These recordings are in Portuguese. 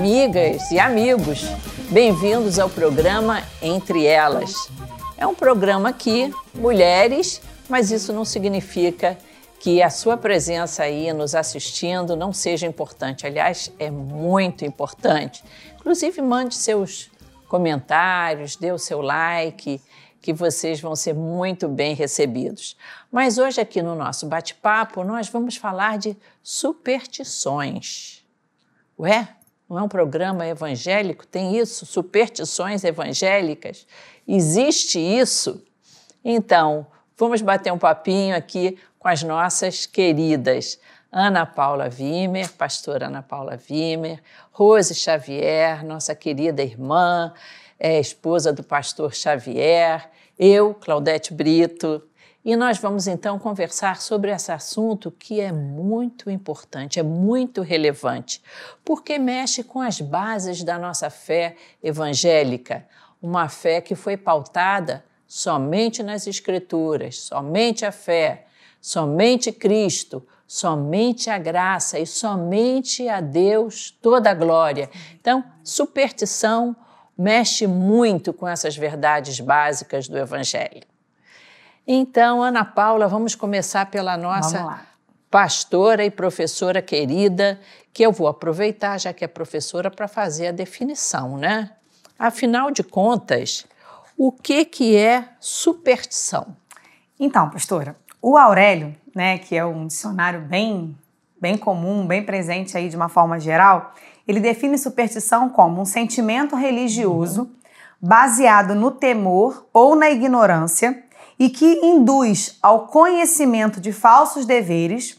amigas e amigos, bem-vindos ao programa Entre Elas. É um programa que mulheres, mas isso não significa que a sua presença aí nos assistindo não seja importante. Aliás, é muito importante. Inclusive, mande seus comentários, dê o seu like, que vocês vão ser muito bem recebidos. Mas hoje, aqui no nosso bate-papo, nós vamos falar de superstições. Ué, não é um programa evangélico? Tem isso? Superstições evangélicas? Existe isso? Então, vamos bater um papinho aqui com as nossas queridas Ana Paula Wimmer, pastora Ana Paula Wimmer, Rose Xavier, nossa querida irmã, é, esposa do pastor Xavier, eu, Claudete Brito, e nós vamos então conversar sobre esse assunto que é muito importante, é muito relevante, porque mexe com as bases da nossa fé evangélica, uma fé que foi pautada somente nas Escrituras, somente a fé, somente Cristo, somente a graça e somente a Deus toda a glória. Então, superstição mexe muito com essas verdades básicas do Evangelho. Então, Ana Paula, vamos começar pela nossa pastora e professora querida, que eu vou aproveitar, já que é professora, para fazer a definição, né? Afinal de contas, o que, que é superstição? Então, pastora, o Aurélio, né, que é um dicionário bem, bem comum, bem presente aí de uma forma geral, ele define superstição como um sentimento religioso uhum. baseado no temor ou na ignorância e que induz ao conhecimento de falsos deveres,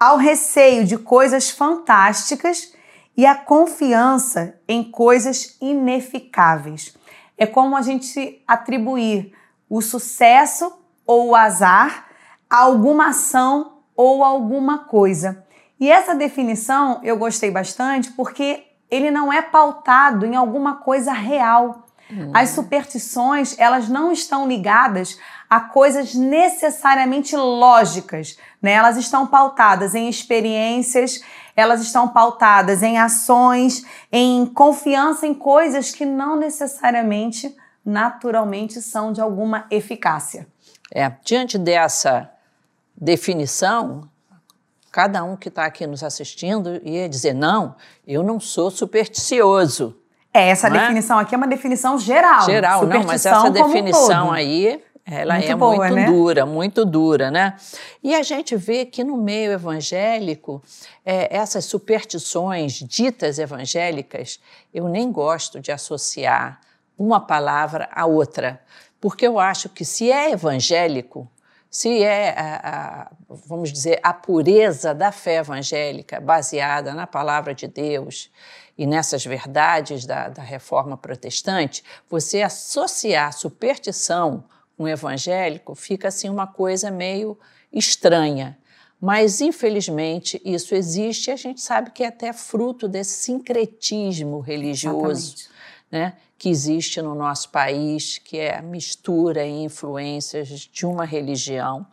ao receio de coisas fantásticas e à confiança em coisas ineficáveis. É como a gente atribuir o sucesso ou o azar a alguma ação ou alguma coisa. E essa definição eu gostei bastante porque ele não é pautado em alguma coisa real. As superstições, elas não estão ligadas a coisas necessariamente lógicas, né? Elas estão pautadas em experiências, elas estão pautadas em ações, em confiança em coisas que não necessariamente, naturalmente, são de alguma eficácia. É, diante dessa definição, cada um que está aqui nos assistindo ia dizer: não, eu não sou supersticioso. É, essa é? definição aqui é uma definição geral. Geral, não, mas essa definição um aí, ela muito é boa, muito né? dura, muito dura, né? E a gente vê que no meio evangélico, é, essas superstições ditas evangélicas, eu nem gosto de associar uma palavra à outra, porque eu acho que se é evangélico, se é, a, a, vamos dizer, a pureza da fé evangélica baseada na palavra de Deus e nessas verdades da, da reforma protestante, você associar superstição o evangélico fica assim uma coisa meio estranha. Mas, infelizmente, isso existe e a gente sabe que é até fruto desse sincretismo religioso. Né, que existe no nosso país, que é a mistura e influências de uma religião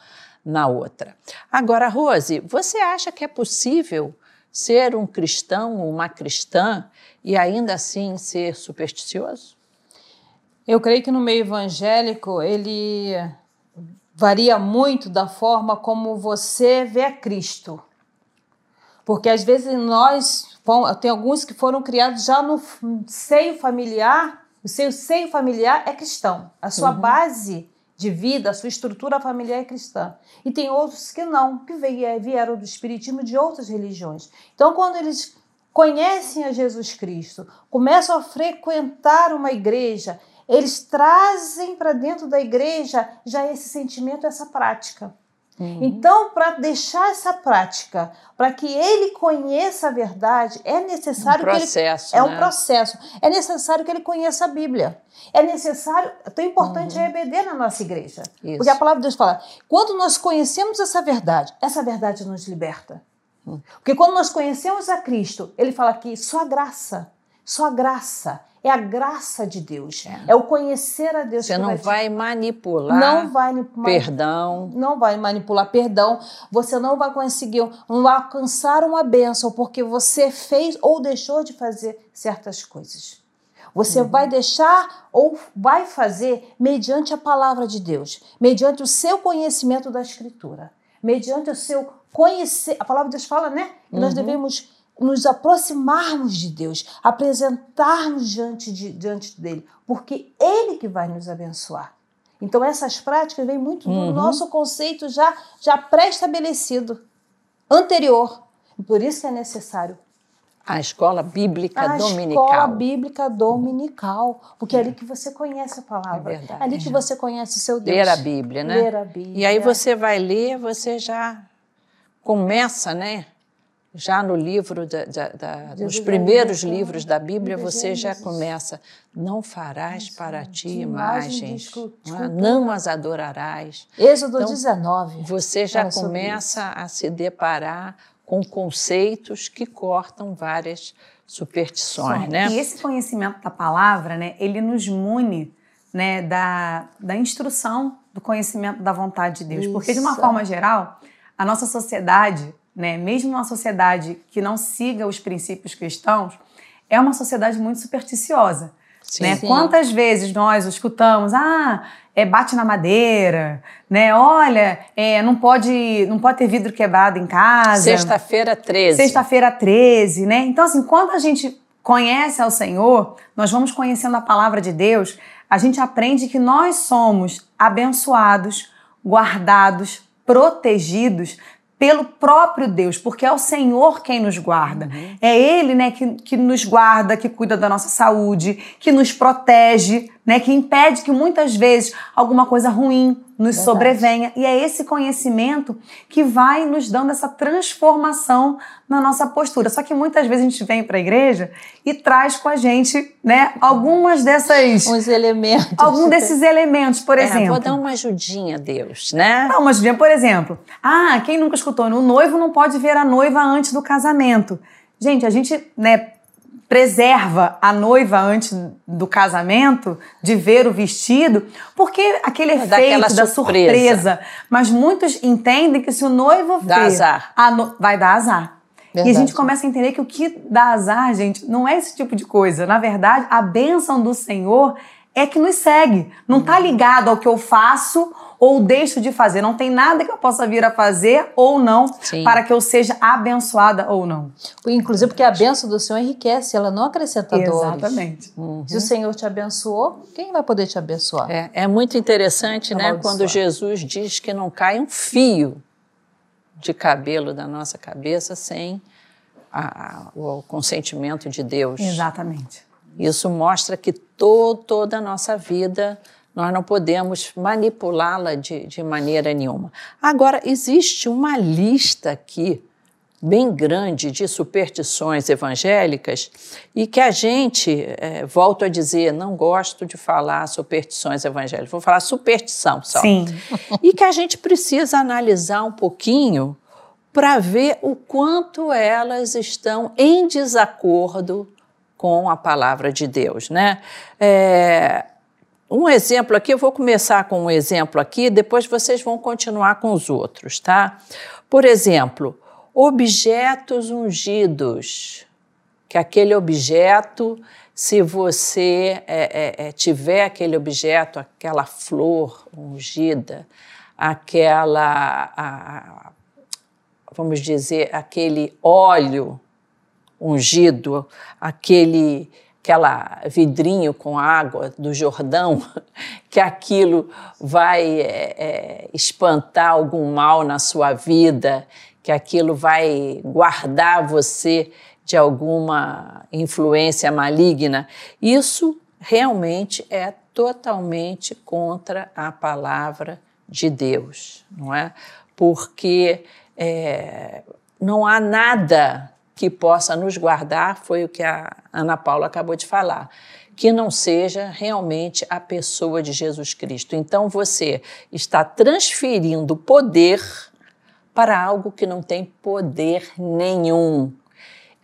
na outra. Agora, Rose, você acha que é possível ser um cristão ou uma cristã e ainda assim ser supersticioso? Eu creio que no meio evangélico ele varia muito da forma como você vê a Cristo. Porque às vezes nós, tem alguns que foram criados já no seio familiar, o seu seio familiar é cristão. A sua uhum. base de vida, a sua estrutura familiar é cristã. E tem outros que não, que vieram do espiritismo de outras religiões. Então, quando eles conhecem a Jesus Cristo, começam a frequentar uma igreja, eles trazem para dentro da igreja já esse sentimento, essa prática. Uhum. Então, para deixar essa prática, para que ele conheça a verdade, é necessário um processo, que ele, né? é um processo. É necessário que ele conheça a Bíblia. É necessário, tão importante uhum. é EBD na nossa igreja. Isso. Porque a palavra de Deus fala: quando nós conhecemos essa verdade, essa verdade nos liberta. Uhum. Porque quando nós conhecemos a Cristo, ele fala que só a graça, só a graça é a graça de Deus, é, é o conhecer a Deus. Você não vai, vai manipular. Não vai perdão. Não vai manipular perdão. Você não vai conseguir, não vai alcançar uma bênção porque você fez ou deixou de fazer certas coisas. Você uhum. vai deixar ou vai fazer mediante a palavra de Deus, mediante o seu conhecimento da Escritura, mediante o seu conhecer. A palavra de Deus fala, né? Que uhum. nós devemos nos aproximarmos de Deus, apresentarmos diante, de, diante dele, porque ele que vai nos abençoar. Então essas práticas vêm muito uhum. do nosso conceito já, já pré-estabelecido, anterior. Por isso que é necessário a escola bíblica a dominical. A escola bíblica dominical. Porque é ali que você conhece a palavra. É verdade. É ali que você conhece o seu Deus. Ler a Bíblia, né? Ler a Bíblia. E aí você vai ler, você já começa, né? Já no livro, da, da, da nos primeiros livros da Bíblia, você já começa: não farás para ti imagens, não, é? não as adorarás. Êxodo então, 19. Você já começa a se deparar com conceitos que cortam várias superstições, né? E esse conhecimento da palavra, né, ele nos mune, né, da, da instrução do conhecimento da vontade de Deus, Isso. porque de uma forma geral, a nossa sociedade, né, mesmo uma sociedade que não siga os princípios cristãos, é uma sociedade muito supersticiosa. Sim, né? Sim. Quantas vezes nós escutamos, ah, é, bate na madeira, né? Olha, é, não pode não pode ter vidro quebrado em casa. Sexta-feira 13. Sexta-feira 13, né? Então, assim, quando a gente conhece ao Senhor, nós vamos conhecendo a palavra de Deus, a gente aprende que nós somos abençoados, guardados, protegidos pelo próprio Deus, porque é o Senhor quem nos guarda. Uhum. É Ele né, que, que nos guarda, que cuida da nossa saúde, que nos protege, né, que impede que muitas vezes alguma coisa ruim nos Verdade. sobrevenha. E é esse conhecimento que vai nos dando essa transformação na nossa postura. Só que muitas vezes a gente vem para a igreja e traz com a gente, né, algumas dessas os elementos. Algum desses elementos, por é, exemplo. Vou dar uma ajudinha, Deus, né? Dá uma ajudinha, por exemplo. Ah, quem nunca escutou, o noivo não pode ver a noiva antes do casamento. Gente, a gente, né, preserva a noiva antes do casamento de ver o vestido, porque aquele é efeito da surpresa. surpresa. Mas muitos entendem que se o noivo dá ver, azar. No... vai dar azar. Verdade. E a gente começa a entender que o que dá azar, gente, não é esse tipo de coisa. Na verdade, a bênção do Senhor é que nos segue. Não está ligado ao que eu faço ou deixo de fazer. Não tem nada que eu possa vir a fazer ou não Sim. para que eu seja abençoada ou não. Inclusive porque a bênção do Senhor enriquece, ela não acrescenta dores. Exatamente. Uhum. Se o Senhor te abençoou, quem vai poder te abençoar? É, é muito interessante, né, quando Jesus diz que não cai um fio de cabelo da nossa cabeça sem a, a, o consentimento de Deus. Exatamente. Isso mostra que to, toda a nossa vida nós não podemos manipulá-la de, de maneira nenhuma. Agora, existe uma lista aqui bem grande de superstições evangélicas e que a gente, é, volto a dizer, não gosto de falar superstições evangélicas, vou falar superstição só. Sim. E que a gente precisa analisar um pouquinho para ver o quanto elas estão em desacordo com a palavra de Deus, né? É, um exemplo aqui, eu vou começar com um exemplo aqui, depois vocês vão continuar com os outros, tá? Por exemplo, objetos ungidos, que aquele objeto, se você é, é, é, tiver aquele objeto, aquela flor ungida, aquela, a, vamos dizer, aquele óleo ungido, aquele aquela vidrinho com água do Jordão, que aquilo vai é, é, espantar algum mal na sua vida, que aquilo vai guardar você de alguma influência maligna. Isso realmente é totalmente contra a palavra de Deus, não é? Porque é, não há nada que possa nos guardar, foi o que a Ana Paula acabou de falar, que não seja realmente a pessoa de Jesus Cristo. Então você está transferindo poder para algo que não tem poder nenhum.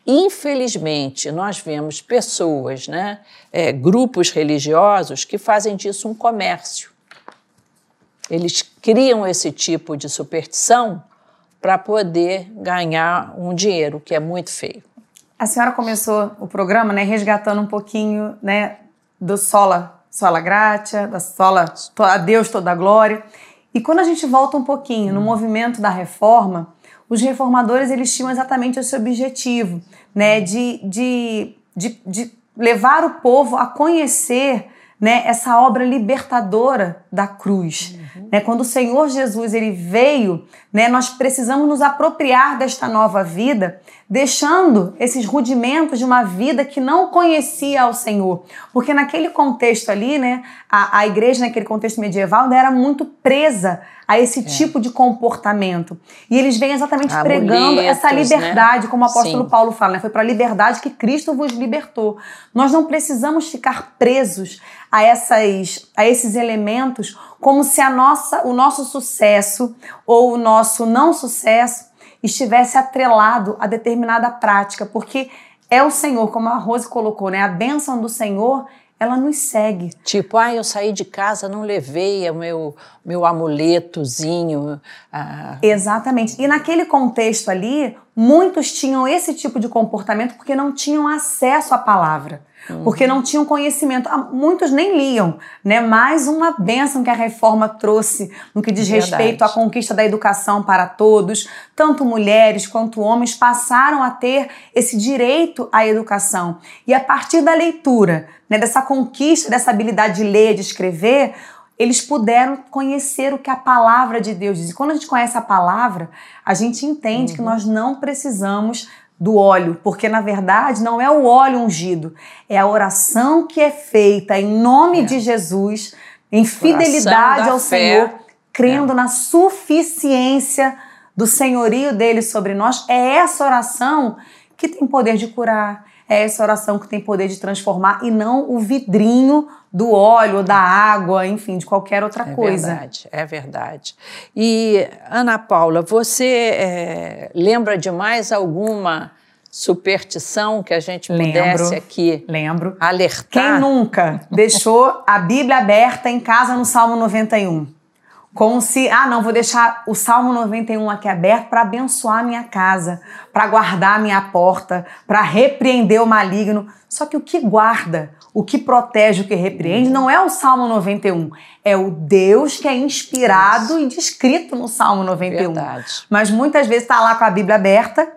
Infelizmente, nós vemos pessoas, né, é, grupos religiosos que fazem disso um comércio. Eles criam esse tipo de superstição para poder ganhar um dinheiro, que é muito feio. A senhora começou o programa né, resgatando um pouquinho né, do sola, sola gratia, da sola a Deus toda a glória. E quando a gente volta um pouquinho no movimento da reforma, os reformadores eles tinham exatamente esse objetivo, né, de, de, de, de levar o povo a conhecer né, essa obra libertadora da cruz. Uhum. Né, quando o Senhor Jesus ele veio, né, nós precisamos nos apropriar desta nova vida, deixando esses rudimentos de uma vida que não conhecia ao Senhor. Porque naquele contexto ali, né, a, a igreja naquele contexto medieval né, era muito presa a esse é. tipo de comportamento. E eles vêm exatamente Amuletos, pregando essa né? liberdade, né? como o apóstolo Sim. Paulo fala, né? foi para a liberdade que Cristo vos libertou. Nós não precisamos ficar presos a, essas, a esses elementos como se a nossa, o nosso sucesso ou o nosso não sucesso estivesse atrelado a determinada prática, porque é o Senhor, como a Rose colocou, né? A bênção do Senhor ela nos segue. Tipo, ah, eu saí de casa, não levei o meu, meu amuletozinho. Ah. Exatamente. E naquele contexto ali, muitos tinham esse tipo de comportamento porque não tinham acesso à palavra. Uhum. Porque não tinham conhecimento. Ah, muitos nem liam, né? Mais uma benção que a reforma trouxe no que diz Verdade. respeito à conquista da educação para todos. Tanto mulheres quanto homens passaram a ter esse direito à educação. E a partir da leitura, né, dessa conquista, dessa habilidade de ler, de escrever, eles puderam conhecer o que a palavra de Deus diz. E quando a gente conhece a palavra, a gente entende uhum. que nós não precisamos do óleo, porque na verdade não é o óleo ungido, é a oração que é feita em nome é. de Jesus, em fidelidade ao fé. Senhor, crendo é. na suficiência do senhorio dele sobre nós. É essa oração que tem poder de curar, é essa oração que tem poder de transformar e não o vidrinho do óleo, da água, enfim, de qualquer outra é coisa. É verdade, é verdade. E, Ana Paula, você é, lembra de mais alguma superstição que a gente pudesse lembro, aqui lembro. alertar? Quem nunca deixou a Bíblia aberta em casa no Salmo 91? Como se, ah, não, vou deixar o Salmo 91 aqui aberto para abençoar a minha casa, para guardar a minha porta, para repreender o maligno. Só que o que guarda, o que protege, o que repreende, não é o Salmo 91, é o Deus que é inspirado Isso. e descrito no Salmo 91. Verdade. Mas muitas vezes está lá com a Bíblia aberta,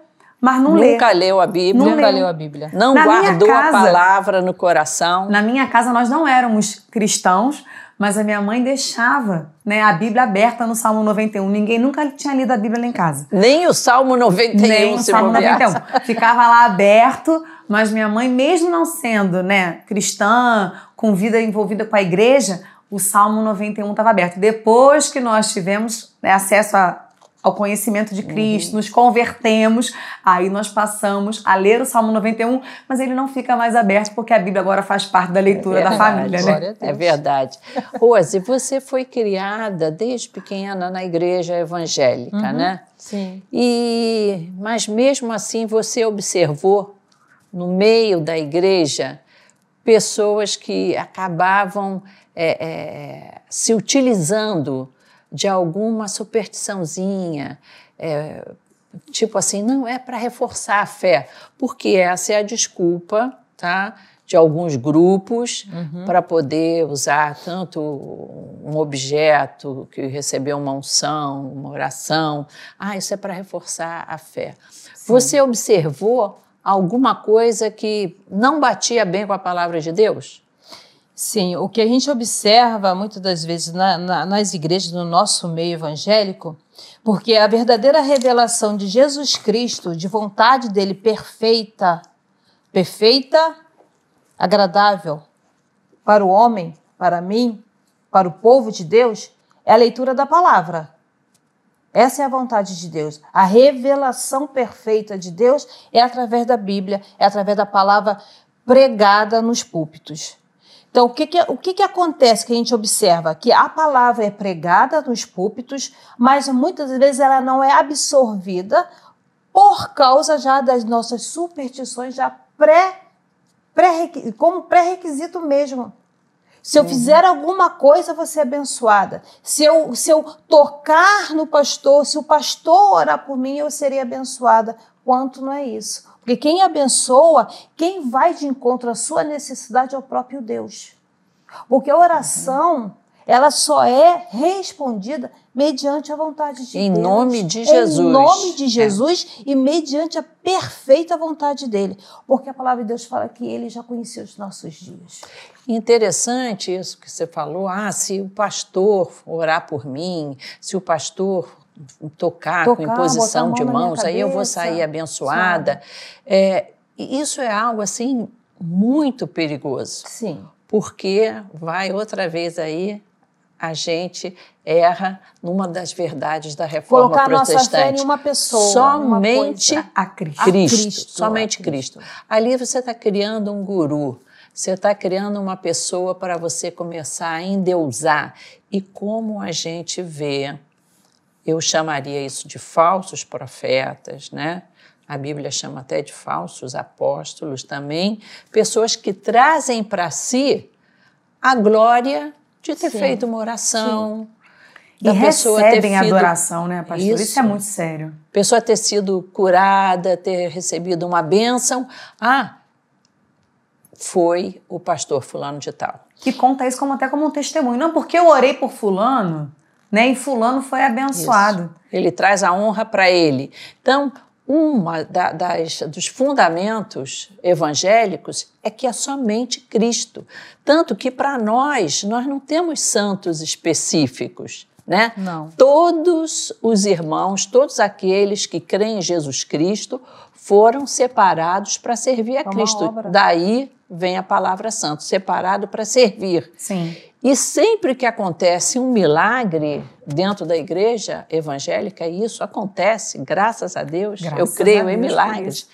mas não lê. Nunca leu a Bíblia. Nunca leu a Bíblia. Não na guardou casa, a palavra no coração. Na minha casa nós não éramos cristãos, mas a minha mãe deixava né, a Bíblia aberta no Salmo 91. Ninguém nunca tinha lido a Bíblia lá em casa. Nem o Salmo 91, Nem o Salmo 91. Ficava lá aberto, mas minha mãe, mesmo não sendo né, cristã, com vida envolvida com a igreja, o Salmo 91 estava aberto. Depois que nós tivemos né, acesso a ao conhecimento de Cristo, uhum. nos convertemos, aí nós passamos a ler o Salmo 91, mas ele não fica mais aberto porque a Bíblia agora faz parte da leitura é da família, né? É verdade. Rose, você foi criada desde pequena na igreja evangélica, uhum. né? Sim. E mas mesmo assim você observou no meio da igreja pessoas que acabavam é, é, se utilizando de alguma superstiçãozinha, é, tipo assim, não é para reforçar a fé, porque essa é a desculpa, tá? De alguns grupos uhum. para poder usar tanto um objeto que recebeu uma unção, uma oração. Ah, isso é para reforçar a fé. Sim. Você observou alguma coisa que não batia bem com a palavra de Deus? Sim, o que a gente observa muitas das vezes na, na, nas igrejas, no nosso meio evangélico, porque a verdadeira revelação de Jesus Cristo, de vontade dele perfeita, perfeita, agradável para o homem, para mim, para o povo de Deus, é a leitura da palavra. Essa é a vontade de Deus. A revelação perfeita de Deus é através da Bíblia, é através da palavra pregada nos púlpitos. Então, o que, que, o que, que acontece que a gente observa? Que a palavra é pregada nos púlpitos, mas muitas vezes ela não é absorvida por causa já das nossas superstições já pré, pré como pré-requisito mesmo. Se eu uhum. fizer alguma coisa, vou ser abençoada. Se eu, se eu tocar no pastor, se o pastor orar por mim, eu serei abençoada. Quanto não é isso? Porque quem abençoa, quem vai de encontro à sua necessidade é o próprio Deus. Porque a oração, ela só é respondida mediante a vontade de em Deus. Em nome de Jesus. Em nome de Jesus é. e mediante a perfeita vontade dele. Porque a palavra de Deus fala que ele já conhecia os nossos dias. Interessante isso que você falou. Ah, se o pastor orar por mim, se o pastor tocar, tocar com imposição de mãos, aí eu vou sair abençoada. É, isso é algo assim muito perigoso. Sim. Porque vai outra vez aí a gente erra numa das verdades da reforma Colocar protestante. Colocar nossa fé em uma pessoa, somente a Cristo. Cristo, a Cristo somente a Cristo. Cristo. Ali você está criando um guru, você está criando uma pessoa para você começar a endeusar. E como a gente vê, eu chamaria isso de falsos profetas, né? A Bíblia chama até de falsos apóstolos também, pessoas que trazem para si a glória de ter Sim. feito uma oração. Sim. Da e pessoa recebem ter adoração, né, pastor? Isso. Isso é muito sério. Pessoa ter sido curada, ter recebido uma bênção. Ah, foi o pastor fulano de tal. Que conta isso como até como um testemunho. Não porque eu orei por fulano, né? E fulano foi abençoado. Isso. Ele traz a honra para ele. Então, uma da, das, dos fundamentos evangélicos é que é somente Cristo. Tanto que para nós, nós não temos santos específicos. Né? Não. Todos os irmãos, todos aqueles que creem em Jesus Cristo, foram separados para servir a é Cristo. Daí vem a palavra santo, separado para servir. Sim. E sempre que acontece um milagre dentro da igreja evangélica, e isso acontece, graças a Deus, graças eu creio em milagres.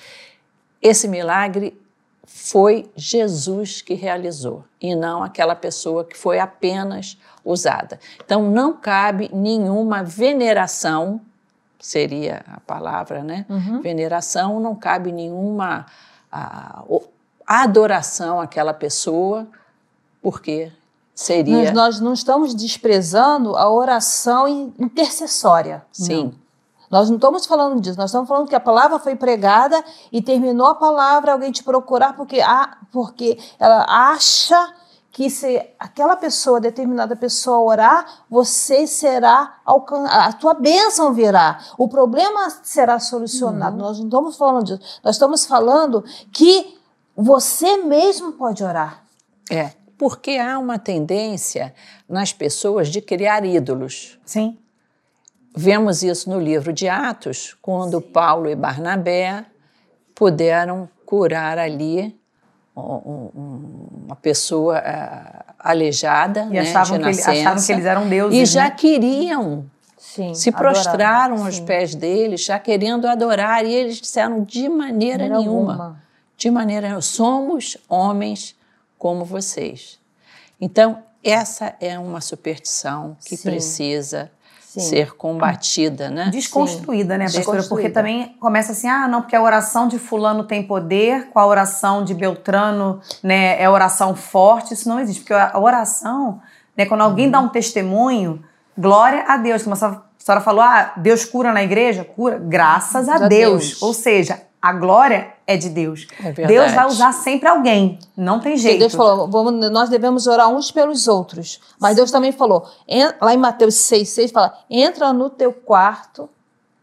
Esse milagre foi Jesus que realizou e não aquela pessoa que foi apenas usada. Então não cabe nenhuma veneração, seria a palavra, né? Uhum. Veneração, não cabe nenhuma a, a adoração àquela pessoa, porque seria. Nós, nós não estamos desprezando a oração intercessória. Sim. Não. Nós não estamos falando disso, nós estamos falando que a palavra foi pregada e terminou a palavra, alguém te procurar porque, ah, porque ela acha que se aquela pessoa, determinada pessoa orar, você será a tua bênção virá. O problema será solucionado. Uhum. Nós não estamos falando disso. Nós estamos falando que você mesmo pode orar. É porque há uma tendência nas pessoas de criar ídolos. Sim. Vemos isso no livro de Atos, quando Sim. Paulo e Barnabé puderam curar ali uma pessoa uh, aleijada, e né, achavam, de nascença, que ele, achavam que eles eram deuses. E já né? queriam, Sim, se prostraram adorar. aos Sim. pés deles, já querendo adorar, e eles disseram de maneira nenhuma, alguma. De maneira somos homens como vocês. Então, essa é uma superstição que Sim. precisa Sim. ser combatida, né? Desconstruída, Sim. né, pastora? Porque também começa assim, ah, não, porque a oração de fulano tem poder, com a oração de Beltrano, né, é oração forte, isso não existe, porque a oração, né, quando alguém uhum. dá um testemunho, glória a Deus, como a senhora falou, ah, Deus cura na igreja? Cura, graças a, a Deus. Deus. Ou seja, a glória é de Deus. É Deus vai usar sempre alguém, não tem jeito. Deus falou, vamos, nós devemos orar uns pelos outros. Mas Deus também falou, lá em Mateus 6, 6, fala, entra no teu quarto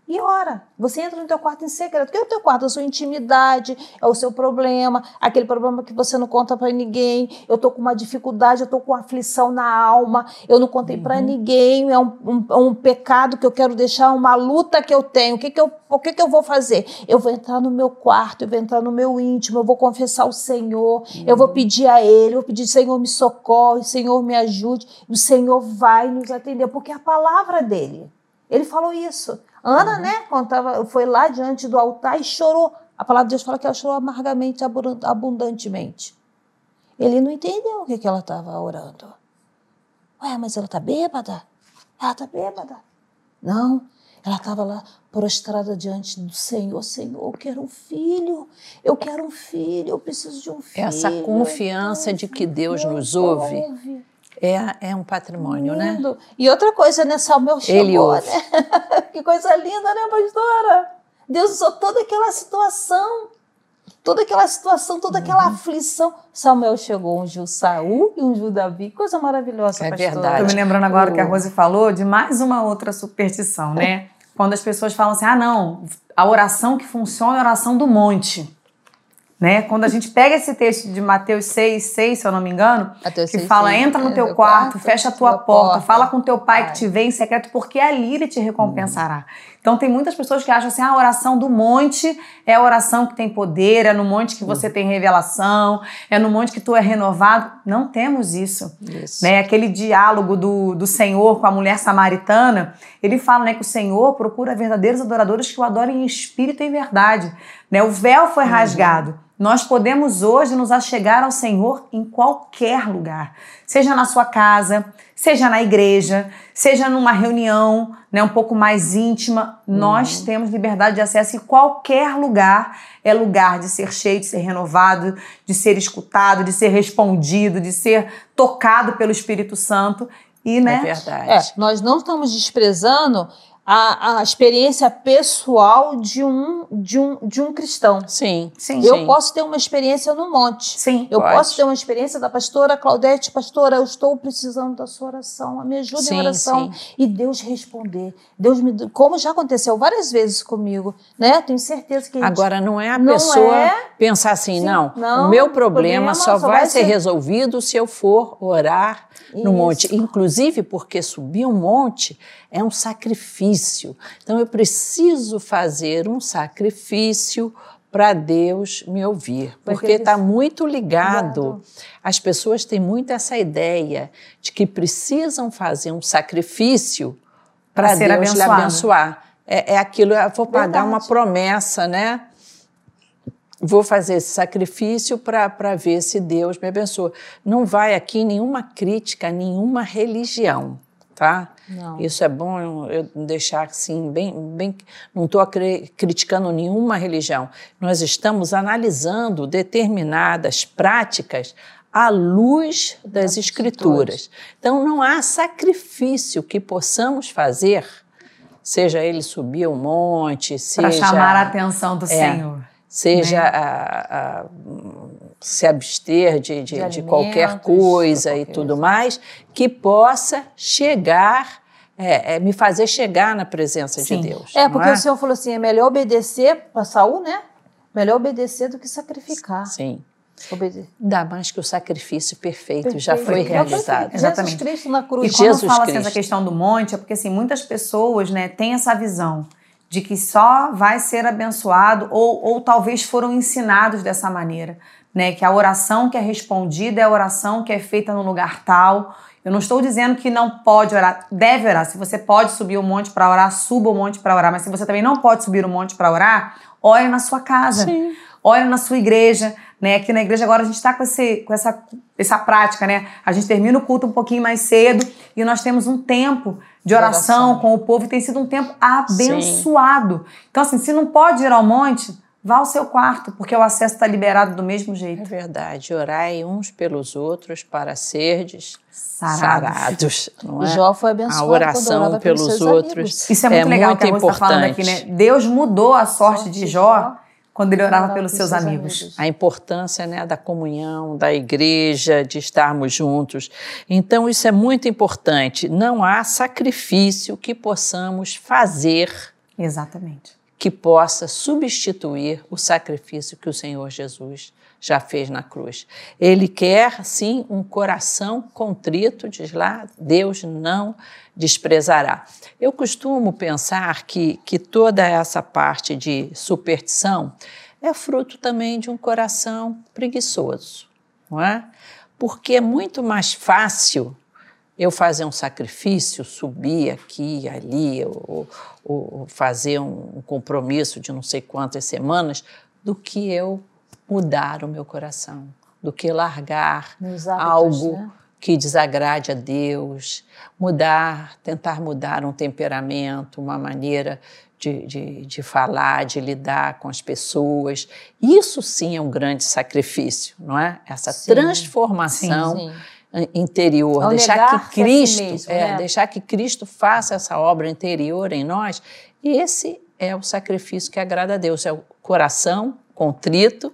e ora. Você entra no teu quarto em segredo. O que é o teu quarto? A sua intimidade, é o seu problema, aquele problema que você não conta para ninguém. Eu estou com uma dificuldade, eu estou com aflição na alma, eu não contei uhum. para ninguém. É um, um, um, pecado que eu quero deixar, uma luta que eu tenho. O que, que, eu, o que, que eu vou fazer? Eu vou entrar no meu quarto, eu vou entrar no meu íntimo, eu vou confessar o Senhor, uhum. eu vou pedir a Ele, eu vou pedir, Senhor, me socorre, Senhor, me ajude. O Senhor vai nos atender, porque é a palavra dele. Ele falou isso. Ana, uhum. né, quando tava, foi lá diante do altar e chorou. A palavra de Deus fala que ela chorou amargamente, abundantemente. Ele não entendeu o que, que ela estava orando. Ué, mas ela está bêbada? Ela está bêbada. Não, Ela estava lá prostrada diante do Senhor. Senhor, eu quero um filho, eu quero um filho, eu preciso de um filho. Essa confiança de que Deus nos ouve é, é um patrimônio, né? Lindo. né? E outra coisa, né? Samuel chegou, Ele ouve. né? que coisa linda, né, pastora? Deus usou toda aquela situação, toda aquela situação, toda aquela Uhum. aflição. Samuel chegou, ungiu Saul e ungiu Davi. Coisa maravilhosa, É pastora. verdade. Tô me lembrando agora O- que a Rose falou de mais uma outra superstição, né? Quando as pessoas falam assim, ah, não, a oração que funciona é a oração do monte. Né? Quando a gente pega esse texto de Mateus 6, 6, se eu não me engano, Mateus que 6, fala, 6, entra no teu quarto, quarto, fecha a tua tua porta, porta. fala com teu pai que te vê em secreto, porque ali ele te recompensará. Então tem muitas pessoas que acham assim, ah, a oração do monte é a oração que tem poder, é no monte que você tem revelação, é no monte que tu é renovado. Não temos isso Isso. né, aquele diálogo do, do Senhor com a mulher samaritana, ele fala né, que o Senhor procura verdadeiros adoradores que o adorem em espírito e em verdade. Né? O véu foi rasgado. Nós podemos hoje nos achegar ao Senhor em qualquer lugar, seja na sua casa, seja na igreja, seja numa reunião né, um pouco mais íntima. Nós temos liberdade de acesso em qualquer lugar. É lugar de ser cheio, de ser renovado, de ser escutado, de ser respondido, de ser tocado pelo Espírito Santo. E, É né? verdade. É, nós não estamos desprezando a, a experiência pessoal de um, de um, de um cristão. Sim. Sim. Eu Sim. posso ter uma experiência no monte. Sim. Eu Pode. posso ter uma experiência da pastora Claudete, pastora, eu estou precisando da sua oração, me ajuda Sim, em oração. sim. E Deus responder. Deus me, como já aconteceu várias vezes comigo, né? Tenho certeza que a gente- Agora, não é a Não pessoa é. pensar assim, Sim, não, não, o meu problema, problema só, só vai, vai ser ser- resolvido se eu for orar no Isso. monte. Inclusive porque subir um monte é um sacrifício. Então, eu preciso fazer um sacrifício para Deus me ouvir, porque está muito ligado. As pessoas têm muito essa ideia de que precisam fazer um sacrifício para Deus lhe abençoar. É, é aquilo, eu vou pagar Verdade. uma promessa, né? Vou fazer esse sacrifício para ver se Deus me abençoa. Não vai aqui nenhuma crítica a nenhuma religião, tá? Não. Isso é bom eu eu deixar assim, bem. bem não estou criticando nenhuma religião. Nós estamos analisando determinadas práticas à luz das Das escrituras. Então, não há sacrifício que possamos fazer, seja ele subir um monte, Para seja chamar a atenção do É. Senhor. seja né? a- a- se abster de, de, De de qualquer coisa de e qualquer tudo coisa. mais, que possa chegar, é, é, me fazer chegar na presença Sim. de Deus. É, porque o Senhor falou assim: é melhor obedecer para Saul, né? Melhor obedecer do que sacrificar. Sim. Obedecer. Ainda mais que o sacrifício perfeito, já foi Perfeito. realizado. Jesus Exatamente. Cristo na E cruz. quando Jesus fala assim, Cristo. essa questão do monte, é porque assim, muitas pessoas né, têm essa visão de que só vai ser abençoado ou, ou talvez foram ensinados dessa maneira, né? Que a oração que é respondida é a oração que é feita no lugar tal. Eu não estou dizendo que não pode orar, deve orar. Se você pode subir o monte para orar, suba o monte para orar. Mas se você também não pode subir o monte para orar, ore na sua casa. Sim. Ore na sua igreja, né? Aqui na igreja agora a gente está com, esse, com essa, essa prática, né? A gente termina o culto um pouquinho mais cedo e nós temos um tempo de oração, oração. com o povo e tem sido um tempo abençoado. Então, assim, se não pode ir ao monte, vá ao seu quarto, porque o acesso está liberado do mesmo É jeito. verdade. Orai uns pelos outros para serdes Sarados. sarados. não é? Jó foi abençoado A oração pelos pelos seus outros. amigos. Isso é muito legal muito que a está falando aqui, né? Deus mudou a sorte, Sorte de de Jó Jó quando ele orava pelos seus amigos. a importância né, da comunhão, da igreja, de estarmos juntos. Então, isso é muito importante. Não há sacrifício que possamos fazer Exatamente. que possa substituir o sacrifício que o Senhor Jesus já fez na cruz. Ele quer, sim, um coração contrito, diz lá, Deus não desprezará. Eu costumo pensar que, que toda essa parte de superstição é fruto também de um coração preguiçoso, não é? Porque é muito mais fácil eu fazer um sacrifício, subir aqui, ali, ou, ou- fazer um compromisso de não sei quantas semanas, do que eu mudar o meu coração, do que largar hábitos, algo né? que desagrade a Deus, mudar, tentar mudar um temperamento, uma maneira de, de, de, falar, de lidar com as pessoas. Isso sim é um grande sacrifício, não é? Essa sim. transformação sim, sim. interior, Ao deixar que Cristo, mesmo, é, né? deixar que Cristo faça essa obra interior em nós. Esse é o sacrifício que agrada a Deus, é o coração contrito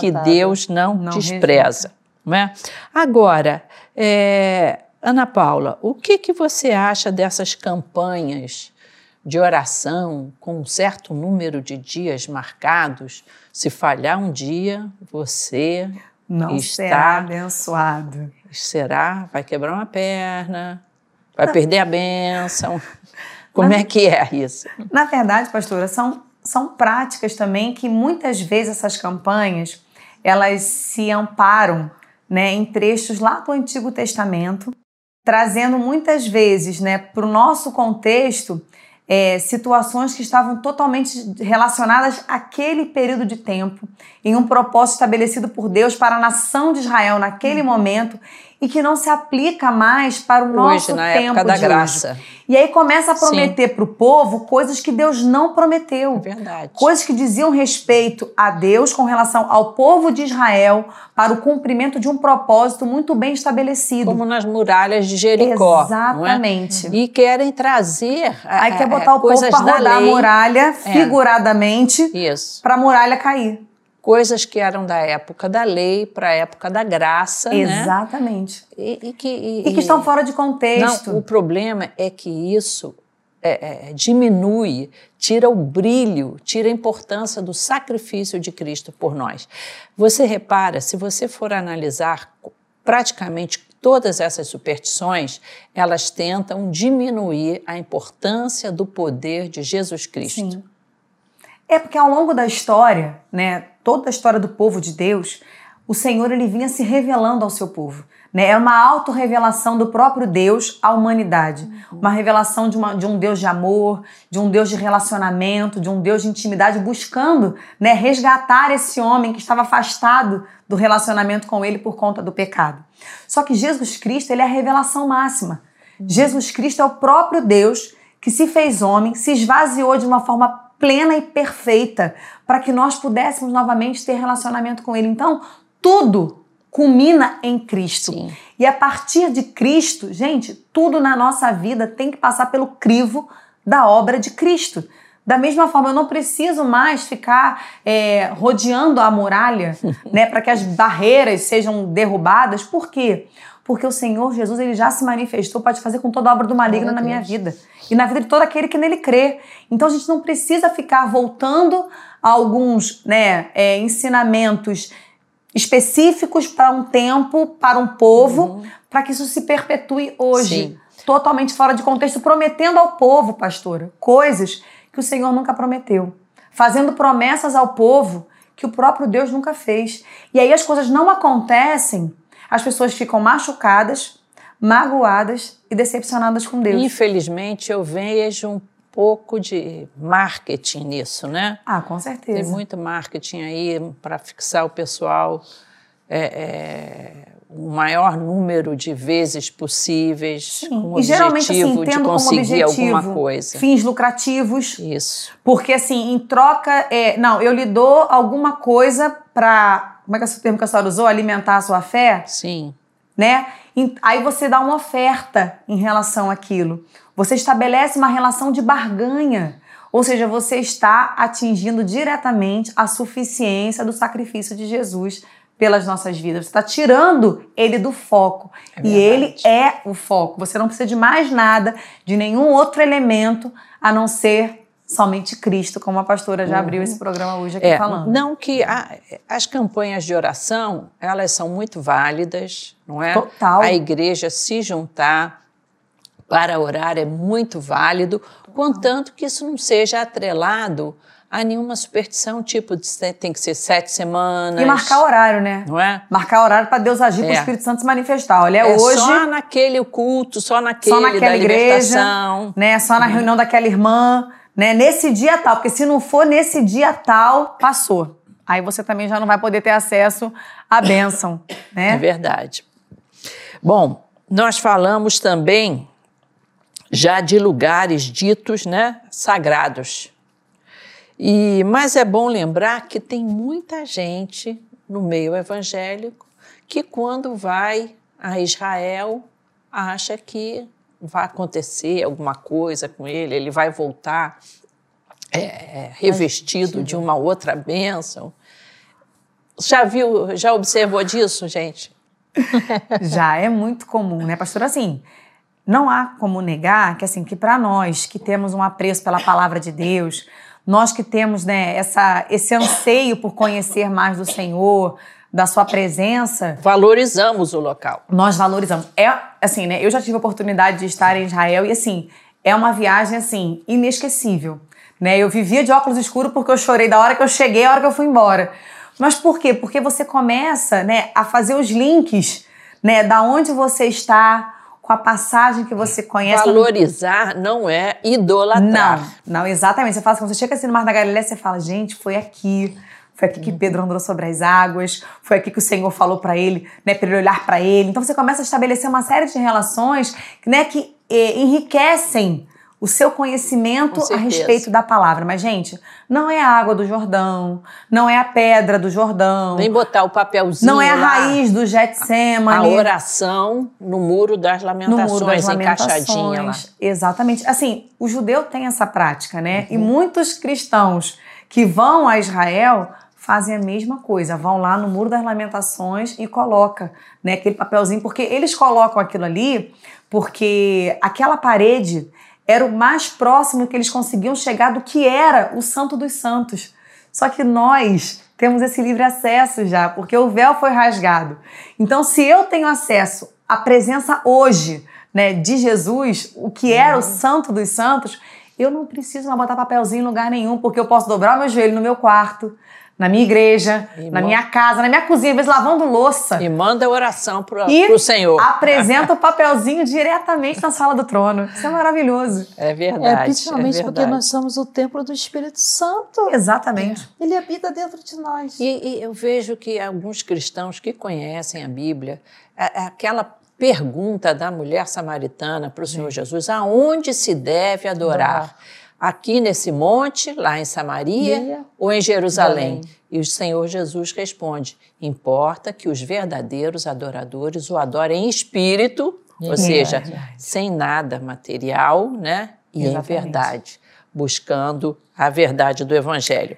que Deus não, não despreza. Não é? Agora, é, Ana Paula, o que, que você acha dessas campanhas de oração com um certo número de dias marcados? Se falhar um dia, você não está será abençoado. Será? Vai quebrar uma perna, vai não. perder a bênção. Como na, é que é isso? Na verdade, pastora, são, são práticas também que muitas vezes essas campanhas elas se amparam né, em trechos lá do Antigo Testamento, trazendo muitas vezes né, para o nosso contexto é, situações que estavam totalmente relacionadas àquele período de tempo, em um propósito estabelecido por Deus para a nação de Israel naquele uhum. momento e que não se aplica mais para o nosso hoje, na tempo época da graça. Hoje. E aí começa a prometer para o povo coisas que Deus não prometeu. É verdade. Coisas que diziam respeito a Deus com relação ao povo de Israel para o cumprimento de um propósito muito bem estabelecido. Como nas muralhas de Jericó. É? Exatamente. É? E querem trazer. Aí quer botar o povo para rodar a muralha é. figuradamente para a muralha cair coisas que eram da época da lei para a época da graça. Né? Exatamente. Né? E, e, que, e, e, que estão fora de contexto. Não, o problema é que isso é, é, diminui, tira o brilho, tira a importância do sacrifício de Cristo por nós. Você repara, se você for analisar praticamente todas essas superstições, elas tentam diminuir a importância do poder de Jesus Cristo. Sim. É porque ao longo da história, né, toda a história do povo de Deus, o Senhor ele vinha se revelando ao seu povo. Né? É uma autorrevelação do próprio Deus à humanidade. Uhum. Uma revelação de, uma, de, um Deus de amor, de um Deus de relacionamento, de um Deus de intimidade, buscando né, resgatar esse homem que estava afastado do relacionamento com ele por conta do pecado. Só que Jesus Cristo ele é a revelação máxima. Uhum. Jesus Cristo é o próprio Deus que se fez homem, se esvaziou de uma forma plena e perfeita para que nós pudéssemos novamente ter relacionamento com Ele. Então, tudo culmina em Cristo. Sim. E a partir de Cristo, gente, tudo na nossa vida tem que passar pelo crivo da obra de Cristo. Da mesma forma, eu não preciso mais ficar é, rodeando a muralha, né, para que as barreiras sejam derrubadas. Por quê? Porque o Senhor Jesus ele já se manifestou para te fazer com toda a obra do maligno na minha vida e na vida de todo aquele que nele crê. Então a gente não precisa ficar voltando a alguns né, é, ensinamentos específicos para um tempo, para um povo, uhum. para que isso se perpetue hoje. Sim. Totalmente fora de contexto, prometendo ao povo, pastora, coisas que o Senhor nunca prometeu. Fazendo promessas ao povo que o próprio Deus nunca fez. E aí as coisas não acontecem as pessoas ficam machucadas, magoadas e decepcionadas com Deus. Infelizmente, eu vejo um pouco de marketing nisso, né? Ah, com certeza. Tem muito marketing aí para fixar o pessoal é, é, o maior número de vezes possíveis Sim. com o e, objetivo assim, de conseguir objetivo, alguma coisa. Fins lucrativos. Isso. Porque assim, em troca, é, não, eu lhe dou alguma coisa para como é que é o termo que a senhora usou? Alimentar a sua fé? Sim. Né? Aí você dá uma oferta em relação àquilo. Você estabelece uma relação de barganha. Ou seja, você está atingindo diretamente a suficiência do sacrifício de Jesus pelas nossas vidas. Você está tirando ele do foco. É e ele é o foco. Você não precisa de mais nada, de nenhum outro elemento a não ser somente Cristo, como a pastora já abriu uhum. esse programa hoje aqui é, falando. Não que a, as campanhas de oração, elas são muito válidas, não é? Total. A igreja se juntar para orar é muito válido, Total. contanto que isso não seja atrelado a nenhuma superstição, tipo, tem que ser sete semanas. E marcar horário, né? Não é? Marcar horário para Deus agir, é. para o Espírito Santo se manifestar. Olha, é hoje. Só naquele culto, só naquele só naquela da igreja, né? Só na uhum. reunião daquela irmã né? Nesse dia tal, porque se não for nesse dia tal, passou. Aí você também já não vai poder ter acesso à bênção, né? É verdade. Bom, Nós falamos também já de lugares ditos né, sagrados. E, mas é bom lembrar que tem muita gente no meio evangélico que, quando vai a Israel, acha que vai acontecer alguma coisa com ele, ele vai voltar é, revestido de uma outra bênção. Já viu, já observou disso, gente? já é muito comum, né, pastor? Assim, não há como negar que assim que para nós que temos um apreço pela palavra de Deus, nós que temos né, essa, esse anseio por conhecer mais do Senhor, da sua presença. Valorizamos o local. Nós valorizamos. É assim, né? Eu já tive a oportunidade de estar em Israel e assim, é uma viagem assim inesquecível, né? Eu vivia de óculos escuros porque eu chorei da hora que eu cheguei, a hora que eu fui embora. Mas por quê? Porque você começa, né, a fazer os links, né, da onde você está, com a passagem que você conhece. Valorizar não é idolatrar. Não, não, exatamente. Você fala assim, quando você chega assim no Mar da Galileia, você fala, gente, foi aqui. Foi aqui que. Pedro andou sobre as águas, foi aqui que o Senhor falou para ele, né, para ele olhar para ele. Então você começa a estabelecer uma série de relações, né, que eh, enriquecem o seu conhecimento a respeito da palavra. Mas, gente, não é a água do Jordão, não é a pedra do Jordão. Nem botar o papelzinho. Não é a lá, raiz do Getsemane. A oração no muro das lamentações, no muro das lamentações encaixadinha lá. Exatamente. Assim, o judeu tem essa prática, né? Uhum. E muitos cristãos que vão a Israel fazem a mesma coisa, vão lá no Muro das Lamentações e coloca, né, aquele papelzinho, porque eles colocam aquilo ali porque aquela parede era o mais próximo que eles conseguiam chegar do que era o Santo dos Santos. Só que nós temos esse livre acesso já, porque o véu foi rasgado. Então, se eu tenho acesso à presença hoje, né, de Jesus, o que era o uhum. Santo dos Santos, eu não preciso mais botar papelzinho em lugar nenhum, porque eu posso dobrar o meu joelho no meu quarto, na minha igreja, e na minha casa, na minha cozinha, às vezes lavando louça. E manda oração para o Senhor. apresenta o papelzinho diretamente na sala do trono. Isso é maravilhoso. É verdade. É, principalmente é verdade. porque nós somos o templo do Espírito Santo. Exatamente. É. Ele habita dentro de nós. E, e, eu vejo que alguns cristãos que conhecem a Bíblia, aquela pergunta da mulher samaritana para o Senhor Jesus, aonde se deve adorar? Aqui nesse monte, lá em Samaria ou em Jerusalém? E o Senhor Jesus responde: importa que os verdadeiros adoradores o adorem em espírito, ou seja, sem nada material, né? E Exatamente. em verdade, buscando a verdade do Evangelho.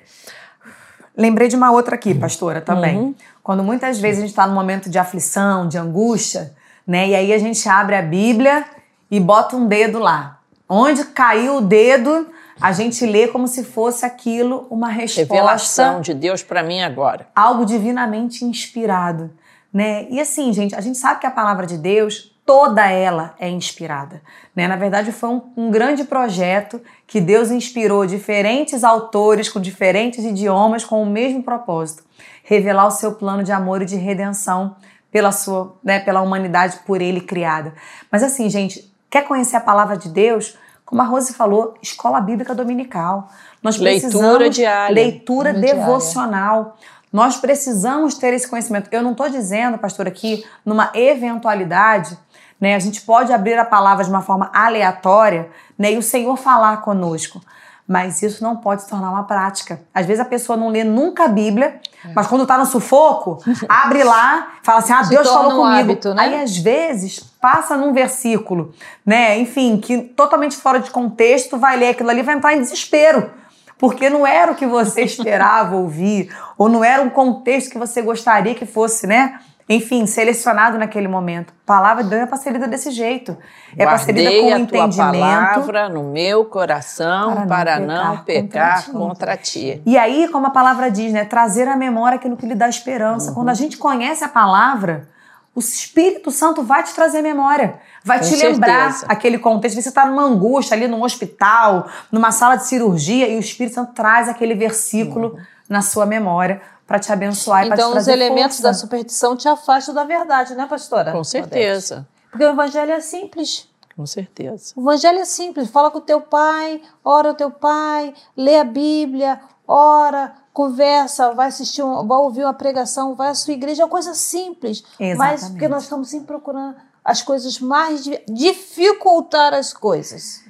Lembrei de uma outra aqui, pastora, também. Uhum. Quando muitas vezes a gente está num momento de aflição, de angústia, né? E aí a gente abre a Bíblia e bota um dedo lá. Onde caiu o dedo, a gente lê como se fosse aquilo uma resposta. Revelação de Deus para mim agora. Algo divinamente inspirado. Né? E assim, gente, a gente sabe que a palavra de Deus, toda ela é inspirada. Né? Na verdade, foi um, um grande projeto que Deus inspirou diferentes autores com diferentes idiomas com o mesmo propósito: revelar o seu plano de amor e de redenção pela sua, né, pela humanidade por ele criada. Mas assim, gente, Quer conhecer a palavra de Deus? Como a Rose falou, escola bíblica dominical. Nós leitura diária. Leitura devocional. Diária. Nós precisamos ter esse conhecimento. Eu não estou dizendo, pastor, aqui, numa eventualidade, né? A gente pode abrir a palavra de uma forma aleatória, né? E o Senhor falar conosco mas isso não pode se tornar uma prática. Às vezes a pessoa não lê nunca a Bíblia, é. mas quando está no sufoco, abre lá, fala assim: "Ah, Deus falou um comigo". Hábito, né? Aí às vezes passa num versículo, né, enfim, que totalmente fora de contexto, vai ler aquilo ali, vai entrar em desespero. Porque não era o que você esperava ouvir, ou não era um contexto que você gostaria que fosse, né? enfim, selecionado naquele momento. A palavra de Deus é para ser lida desse jeito. É para ser lida com a entendimento. Tua palavra no meu coração para não, para pecar, não pecar contra, ti. E aí, como a palavra diz, né, trazer à memória aquilo que lhe dá esperança. Uhum. Quando a gente conhece a palavra, o Espírito Santo vai te trazer memória, vai Com te lembrar certeza. aquele contexto. Você está numa angústia ali num hospital, numa sala de cirurgia, e o Espírito Santo traz aquele versículo uhum. na sua memória para te abençoar então, e para te trazer Então, os elementos força. da superstição te afastam da verdade, né, pastora? Com certeza. Porque o evangelho é simples. Com certeza. O evangelho é simples. Fala com o teu pai, ora o teu pai, lê a Bíblia, ora, conversa, vai assistir, um, vai ouvir uma pregação, vai à sua igreja, é uma coisa simples. Exatamente. Mas porque nós estamos sempre procurando as coisas mais dificultar as coisas.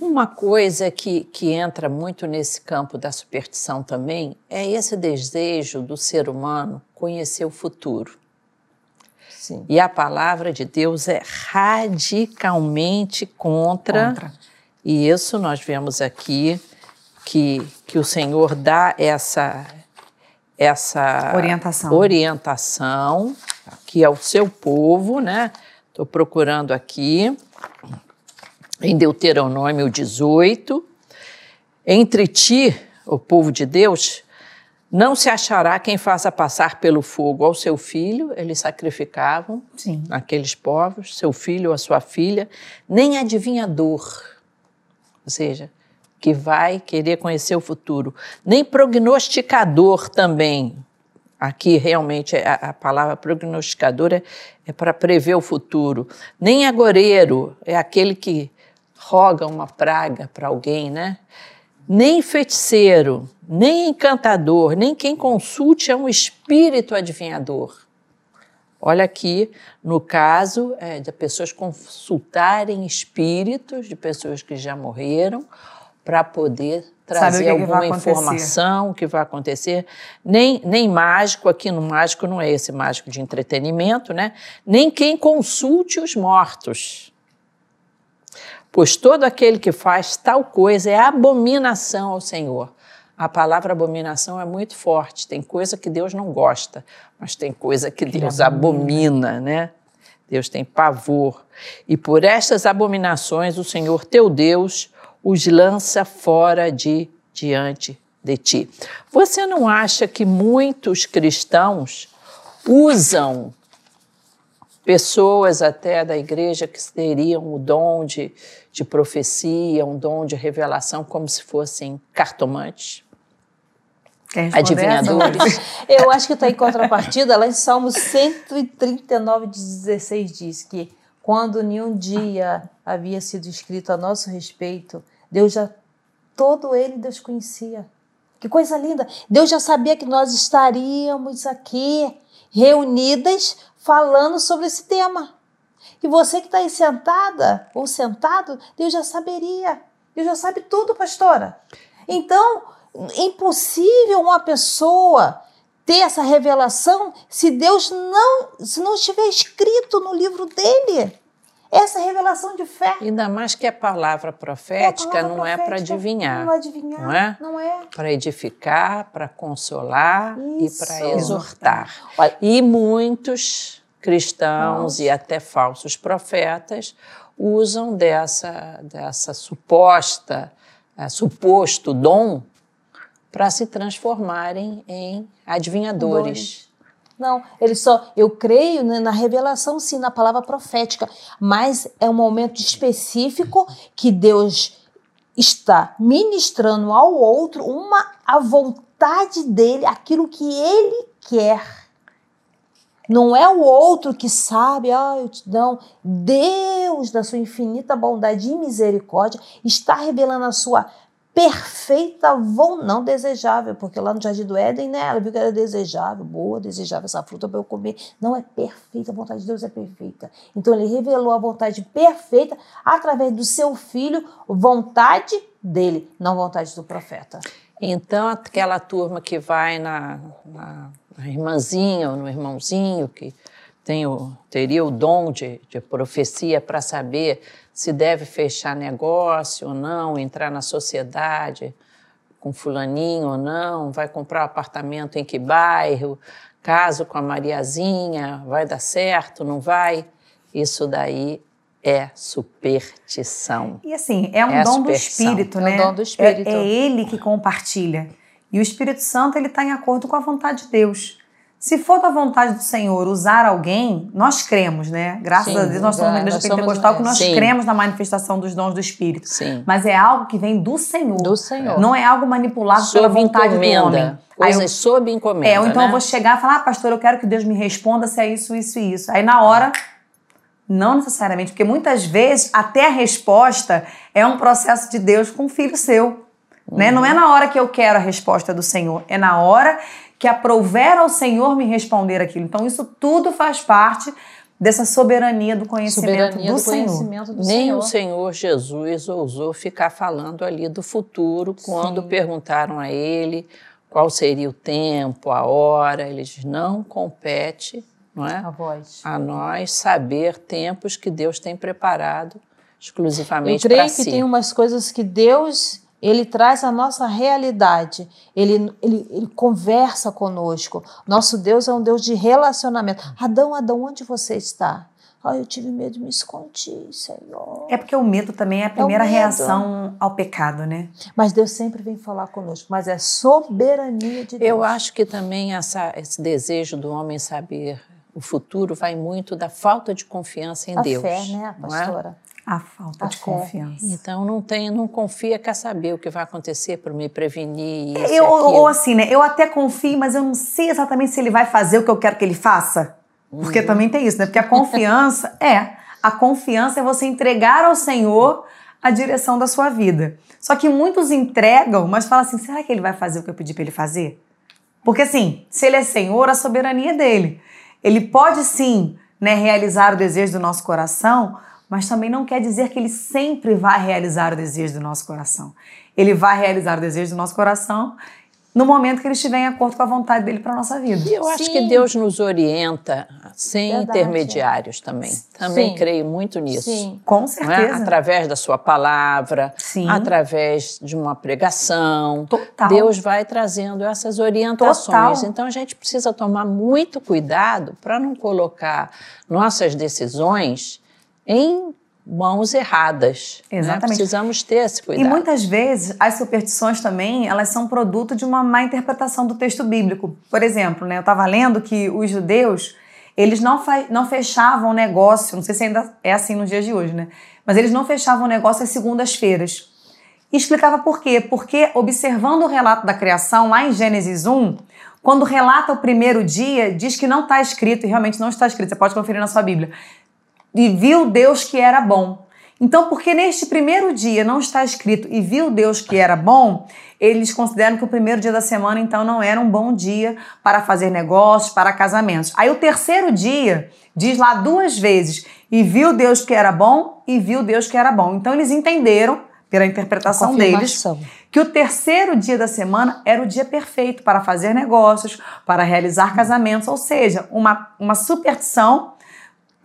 Uma coisa que, que entra muito nesse campo da superstição também é esse desejo do ser humano conhecer o futuro. Sim. E a palavra de Deus é radicalmente contra, contra. E isso nós vemos aqui que, que o Senhor dá essa, essa orientação. orientação aqui ao seu povo, né? Estou procurando aqui em Deuteronômio 18, entre ti, o povo de Deus, não se achará quem faça passar pelo fogo ao seu filho, eles sacrificavam Sim. aqueles povos, seu filho ou a sua filha, nem adivinhador, ou seja, que vai querer conhecer o futuro, nem prognosticador também. Aqui realmente a, a palavra prognosticador é, é para prever o futuro. Nem agoreiro é aquele que roga uma praga para alguém, né? Nem feiticeiro, nem encantador, nem quem consulte é um espírito adivinhador. Olha aqui, no caso é, de pessoas consultarem espíritos de pessoas que já morreram para poder trazer que alguma que informação que vai acontecer. Nem, nem mágico, aqui no mágico não é esse mágico de entretenimento, né? Nem quem consulte os mortos pois todo aquele que faz tal coisa é abominação ao Senhor. A palavra abominação é muito forte. Tem coisa que Deus não gosta, mas tem coisa que Deus abomina, né? Deus tem pavor. E por estas abominações o Senhor teu Deus os lança fora de diante de ti. Você não acha que muitos cristãos usam pessoas até da igreja que teriam o dom de, de profecia, um dom de revelação, como se fossem cartomantes. Adivinhadores. Eu acho que está em contrapartida, lá em Salmos 139, 16, diz que quando nenhum dia havia sido escrito a nosso respeito, Deus já, todo ele Deus conhecia. Que coisa linda! Deus já sabia que nós estaríamos aqui reunidas falando sobre esse tema. E você que está aí sentada ou sentado, Deus já saberia. Deus já sabe tudo, pastora. Então, impossível uma pessoa ter essa revelação se Deus não, se não estiver escrito no livro dele. Essa revelação de fé. Ainda mais que a palavra profética, é a palavra não é para adivinhar. Não adivinhar. Não é? Não é. Para edificar, para consolar Isso. e para exortar. E muitos cristãos Nossa. e até falsos profetas usam dessa, dessa suposta, é, suposto dom para se transformarem em adivinhadores. Não, ele só. Eu creio né, na revelação, sim, na palavra profética, mas é um momento específico que Deus está ministrando ao outro uma a vontade dele, aquilo que ele quer. Não é o outro que sabe, ah, eu te dou. Deus, da sua infinita bondade e misericórdia, está revelando a sua perfeita vão não desejável, porque lá no Jardim do Éden, né, ela viu que era desejável, boa, desejável essa fruta para eu comer. Não é perfeita, a vontade de Deus é perfeita. Então ele revelou a vontade perfeita através do seu filho, vontade dele, não vontade do profeta. Então aquela turma que vai na, na, na irmãzinha ou no irmãozinho que tem o, teria o dom de, de profecia para saber se deve fechar negócio ou não, entrar na sociedade com fulaninho ou não, vai comprar um apartamento em que bairro, caso com a Mariazinha, vai dar certo, não vai? Isso daí é superstição. E assim, é um é dom do Espírito, né? É um dom do Espírito. É, é ele que compartilha. E o Espírito Santo, ele está em acordo com a vontade de Deus. Se for da vontade do Senhor usar alguém, nós cremos, né? Graças sim, a Deus, nós somos uma igreja pentecostal somos, que nós sim. cremos na manifestação dos dons do Espírito. Sim. Mas é algo que vem do Senhor. Do Senhor. Não é algo manipulado sob pela vontade encomenda. do homem. Coisas eu, sob encomenda. É, ou então né? eu vou chegar e falar, ah, pastor, eu quero que Deus me responda se é isso, isso e isso. Aí na hora, não necessariamente, porque muitas vezes até a resposta é um processo de Deus com um filho seu. Uhum. Né? Não é na hora que eu quero a resposta do Senhor, é na hora que aprouver ao Senhor me responder aquilo. Então, isso tudo faz parte dessa soberania do conhecimento Soberania do, do Senhor. conhecimento do Nem Senhor. o Senhor Jesus ousou ficar falando ali do futuro quando Sim. perguntaram a ele qual seria o tempo, a hora. Ele diz: não compete, não é? A voz. A nós saber tempos que Deus tem preparado Eu exclusivamente creio para que si. tem umas coisas que Deus ele traz a nossa realidade. Ele, ele, ele conversa conosco. Nosso Deus é um Deus de relacionamento. Adão, Adão, onde você está? Ah, eu tive medo, me escondi, Senhor. É porque o medo também é a primeira medo. reação ao pecado, né? Mas Deus sempre vem falar conosco. Mas é soberania de Deus. Eu acho que também essa, esse desejo do homem saber o futuro vai muito da falta de confiança em a Deus. fé, né, não é? A falta A de fé. confiança. Então não tem, não confia, quer saber o que vai acontecer para me prevenir isso e Eu, ou assim, né? Eu até confio, mas eu não sei exatamente se ele vai fazer o que eu quero que ele faça. Porque Uhum. também tem isso, né? Porque a confiança é. A confiança é você entregar ao Senhor a direção da sua vida. Só que muitos entregam, mas falam assim: será que ele vai fazer o que eu pedi para ele fazer? Porque assim, se ele é Senhor, a soberania é dele. Ele pode sim né, realizar o desejo do nosso coração, mas também não quer dizer que ele sempre vai realizar o desejo do nosso coração. Ele vai realizar o desejo do nosso coração no momento que ele estiver em acordo com a vontade dele para nossa vida. E eu acho Sim. que Deus nos orienta sem Verdade. intermediários também. Também Sim. creio muito nisso. Sim. Com não é? certeza. Através da sua palavra, Sim. através de uma pregação. Total. Deus vai trazendo essas orientações. Total. Então a gente precisa tomar muito cuidado para não colocar nossas decisões em mãos erradas. né? Exatamente. Precisamos ter esse E cuidado. muitas vezes as superstições também elas são produto de uma má interpretação do texto bíblico. Por exemplo, né, eu estava lendo que os judeus eles não, não fechavam negócio, não sei se ainda é assim nos dias de hoje, né? Mas eles não fechavam negócio às segundas-feiras. E explicava por quê? Porque observando o relato da criação lá em Gênesis 1, quando relata o primeiro dia, diz que não está escrito, e realmente não está escrito, você pode conferir na sua Bíblia. E viu Deus que era bom. Então, porque neste primeiro dia não está escrito e viu Deus que era bom, eles consideram que o primeiro dia da semana, então, não era um bom dia para fazer negócios, para casamentos. Aí o terceiro dia diz lá duas vezes: e viu Deus que era bom e viu Deus que era bom. Então, eles entenderam, pela interpretação deles, que o terceiro dia da semana era o dia perfeito para fazer negócios, para realizar casamentos, ou seja, uma, uma superstição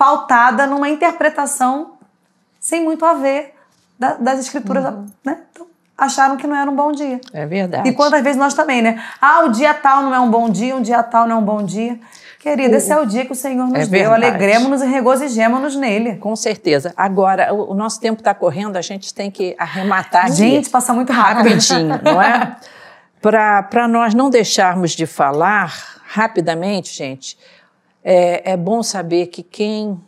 pautada numa interpretação sem muito a ver da- das escrituras, né? Então, acharam que não era um bom dia. É verdade. E quantas vezes nós também, né? Ah, o dia tal não é um bom dia, um dia tal não é um bom dia. Querida, esse é o dia que o Senhor nos É deu. Alegremos-nos e regozijemos-nos nele. Com certeza. Agora, o, nosso tempo está correndo, a gente tem que arrematar. Gente, passa muito rápido. rapidinho, não é? Para nós não deixarmos de falar rapidamente, gente, é, é bom saber que quem,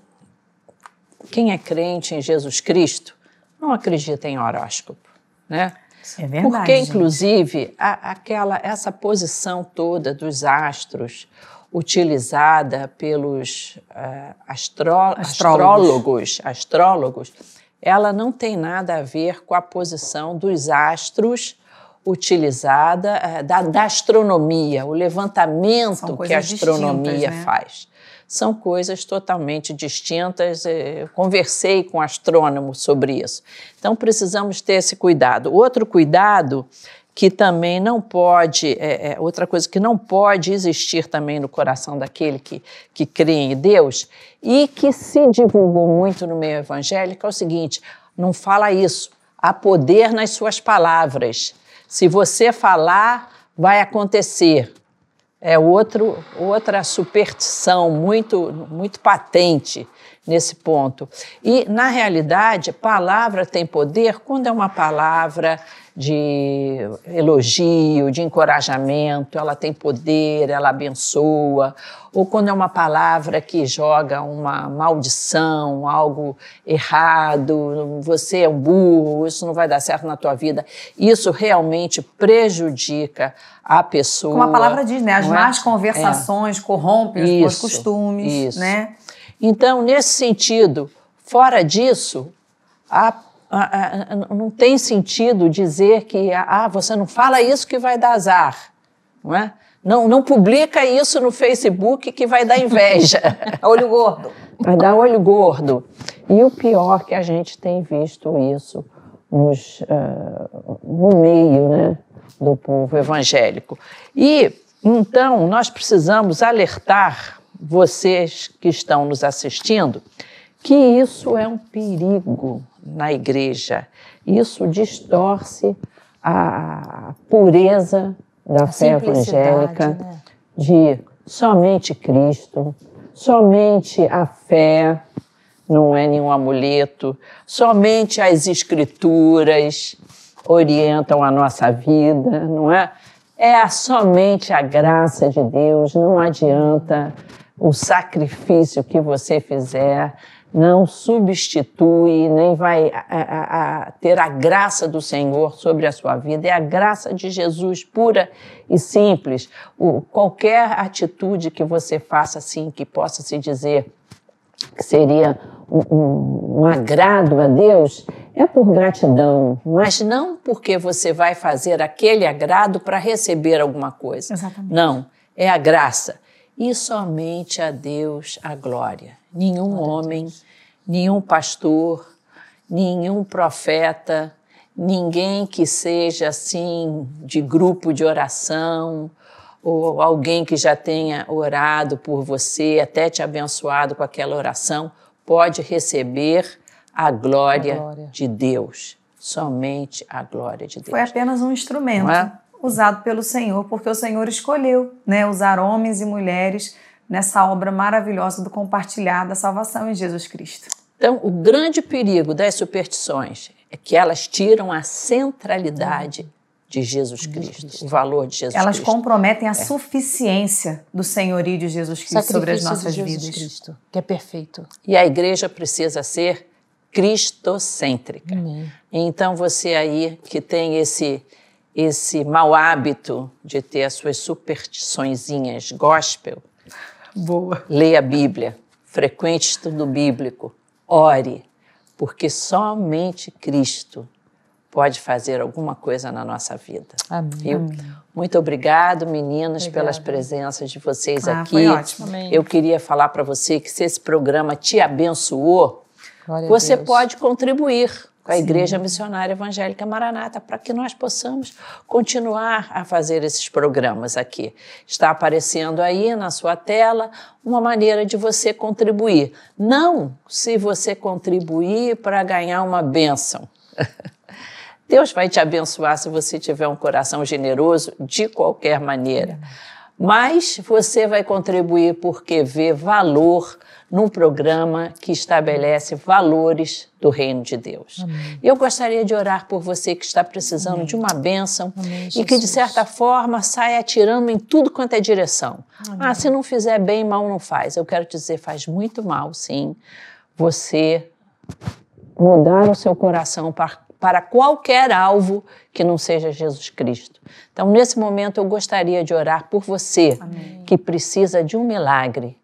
quem é crente em Jesus Cristo não acredita em horóscopo, né? É verdade. Porque, inclusive, a- aquela, essa posição toda dos astros utilizada pelos astro- Astrólogos. astrólogos, astrólogos, ela não tem nada a ver com a posição dos astros utilizada eh, da, da astronomia, o levantamento que a astronomia né? faz. São coisas totalmente distintas. eh, Eu conversei com astrônomos sobre isso. Então, precisamos ter esse cuidado. Outro cuidado que também não pode, é, é, outra coisa que não pode existir também no coração daquele que, que crê em Deus e que se divulgou muito no meio evangélico é o seguinte: não fala isso. Há poder nas suas palavras. Se você falar, vai acontecer é outro, outra superstição muito, muito patente nesse ponto. E, na realidade, palavra tem poder quando é uma palavra de elogio, de encorajamento, ela tem poder, ela abençoa, ou quando é uma palavra que joga uma maldição, algo errado, você é um burro, isso não vai dar certo na tua vida. Isso realmente prejudica a pessoa. Como a palavra diz, né? As é? más conversações corrompem os bons costumes, isso. né? Então, nesse sentido, fora disso, a- não tem sentido dizer que ah, você não fala isso que vai dar azar, não é? Não, não publica isso no Facebook que vai dar inveja. Olho gordo. vai dar olho gordo. E o pior que a gente tem visto isso nos, uh, no meio né, do povo evangélico. E então nós precisamos alertar vocês que estão nos assistindo que isso é um perigo na igreja. Isso distorce a pureza da a fé evangélica né? de somente Cristo, somente a fé, não é nenhum amuleto, somente as escrituras orientam a nossa vida, não é? É somente a graça de Deus, não adianta o sacrifício que você fizer, não substitui, nem vai a, a, a ter a graça do Senhor sobre a sua vida. É a graça de Jesus pura e simples. O, qualquer atitude que você faça assim, que possa se dizer que seria um, um, um agrado a Deus, é por gratidão, mas não porque você vai fazer aquele agrado para receber alguma coisa. Exatamente. Não, é a graça. E somente a Deus a glória nenhum homem, nenhum pastor, nenhum profeta, ninguém que seja assim de grupo de oração ou alguém que já tenha orado por você, até te abençoado com aquela oração, pode receber a glória, a glória. de Deus. Somente a glória de Deus. Foi apenas um instrumento é? usado pelo Senhor, porque o Senhor escolheu né, usar homens e mulheres nessa obra maravilhosa do compartilhar da salvação em Jesus Cristo. Então, o grande perigo das superstições é que elas tiram a centralidade de Jesus Cristo, o valor de Jesus elas Cristo. Elas comprometem a é. suficiência do senhorio de Jesus Cristo Sacrifício sobre as nossas de Jesus vidas. Cristo, que é perfeito. E a igreja precisa ser cristocêntrica. Amém. Então você aí que tem esse esse mau hábito de ter as suas superstiçõezinhas gospel, Boa. Leia a Bíblia, frequente estudo bíblico, ore, porque somente Cristo pode fazer alguma coisa na nossa vida. Amém. Viu? Muito obrigado, meninas, Obrigada. pelas presenças de vocês ah, aqui. Foi ótimo. Amém. Eu queria falar para você que se esse programa te abençoou, Glória você pode contribuir com a Sim. Igreja Missionária Evangélica Maranata, para que nós possamos continuar a fazer esses programas aqui. Está aparecendo aí na sua tela uma maneira de você contribuir. Não se você contribuir para ganhar uma bênção. Deus vai te abençoar se você tiver um coração generoso de qualquer maneira. Mas você vai contribuir porque vê valor num programa que estabelece valores do reino de Deus. Amém. Eu gostaria de orar por você que está precisando Amém. de uma bênção Amém, e que, de certa forma, saia atirando em tudo quanto é direção. Ah, se não fizer bem, mal não faz. Eu quero dizer, faz muito mal, sim, você mudar o seu coração para, para qualquer alvo que não seja Jesus Cristo. Então, nesse momento, eu gostaria de orar por você que precisa de um milagre.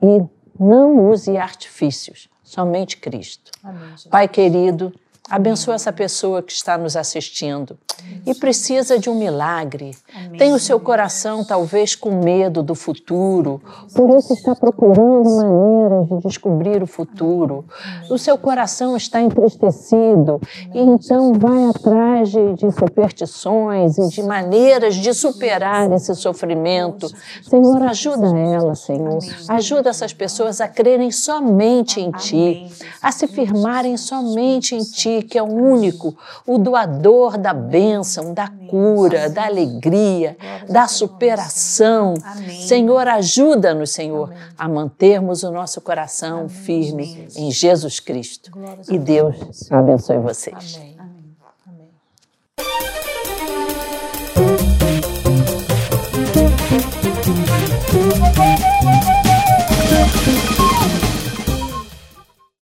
E não use artifícios, somente Cristo. Amém, Pai querido, abençoa essa pessoa que está nos assistindo. E precisa de um milagre. Tem o seu coração talvez com medo do futuro, por isso está procurando maneiras de descobrir o futuro. O seu coração está entristecido e então vai atrás de, de superstições e de maneiras de superar esse sofrimento. Senhor, ajuda ela, Senhor. Ajuda essas pessoas a crerem somente em Ti, a se firmarem somente em Ti, que é o único, o doador da bênção, da cura, da alegria, da superação. Senhor, ajuda-nos, Senhor, a mantermos o nosso coração firme em Jesus Cristo. E Deus. Abençoe vocês. Amém.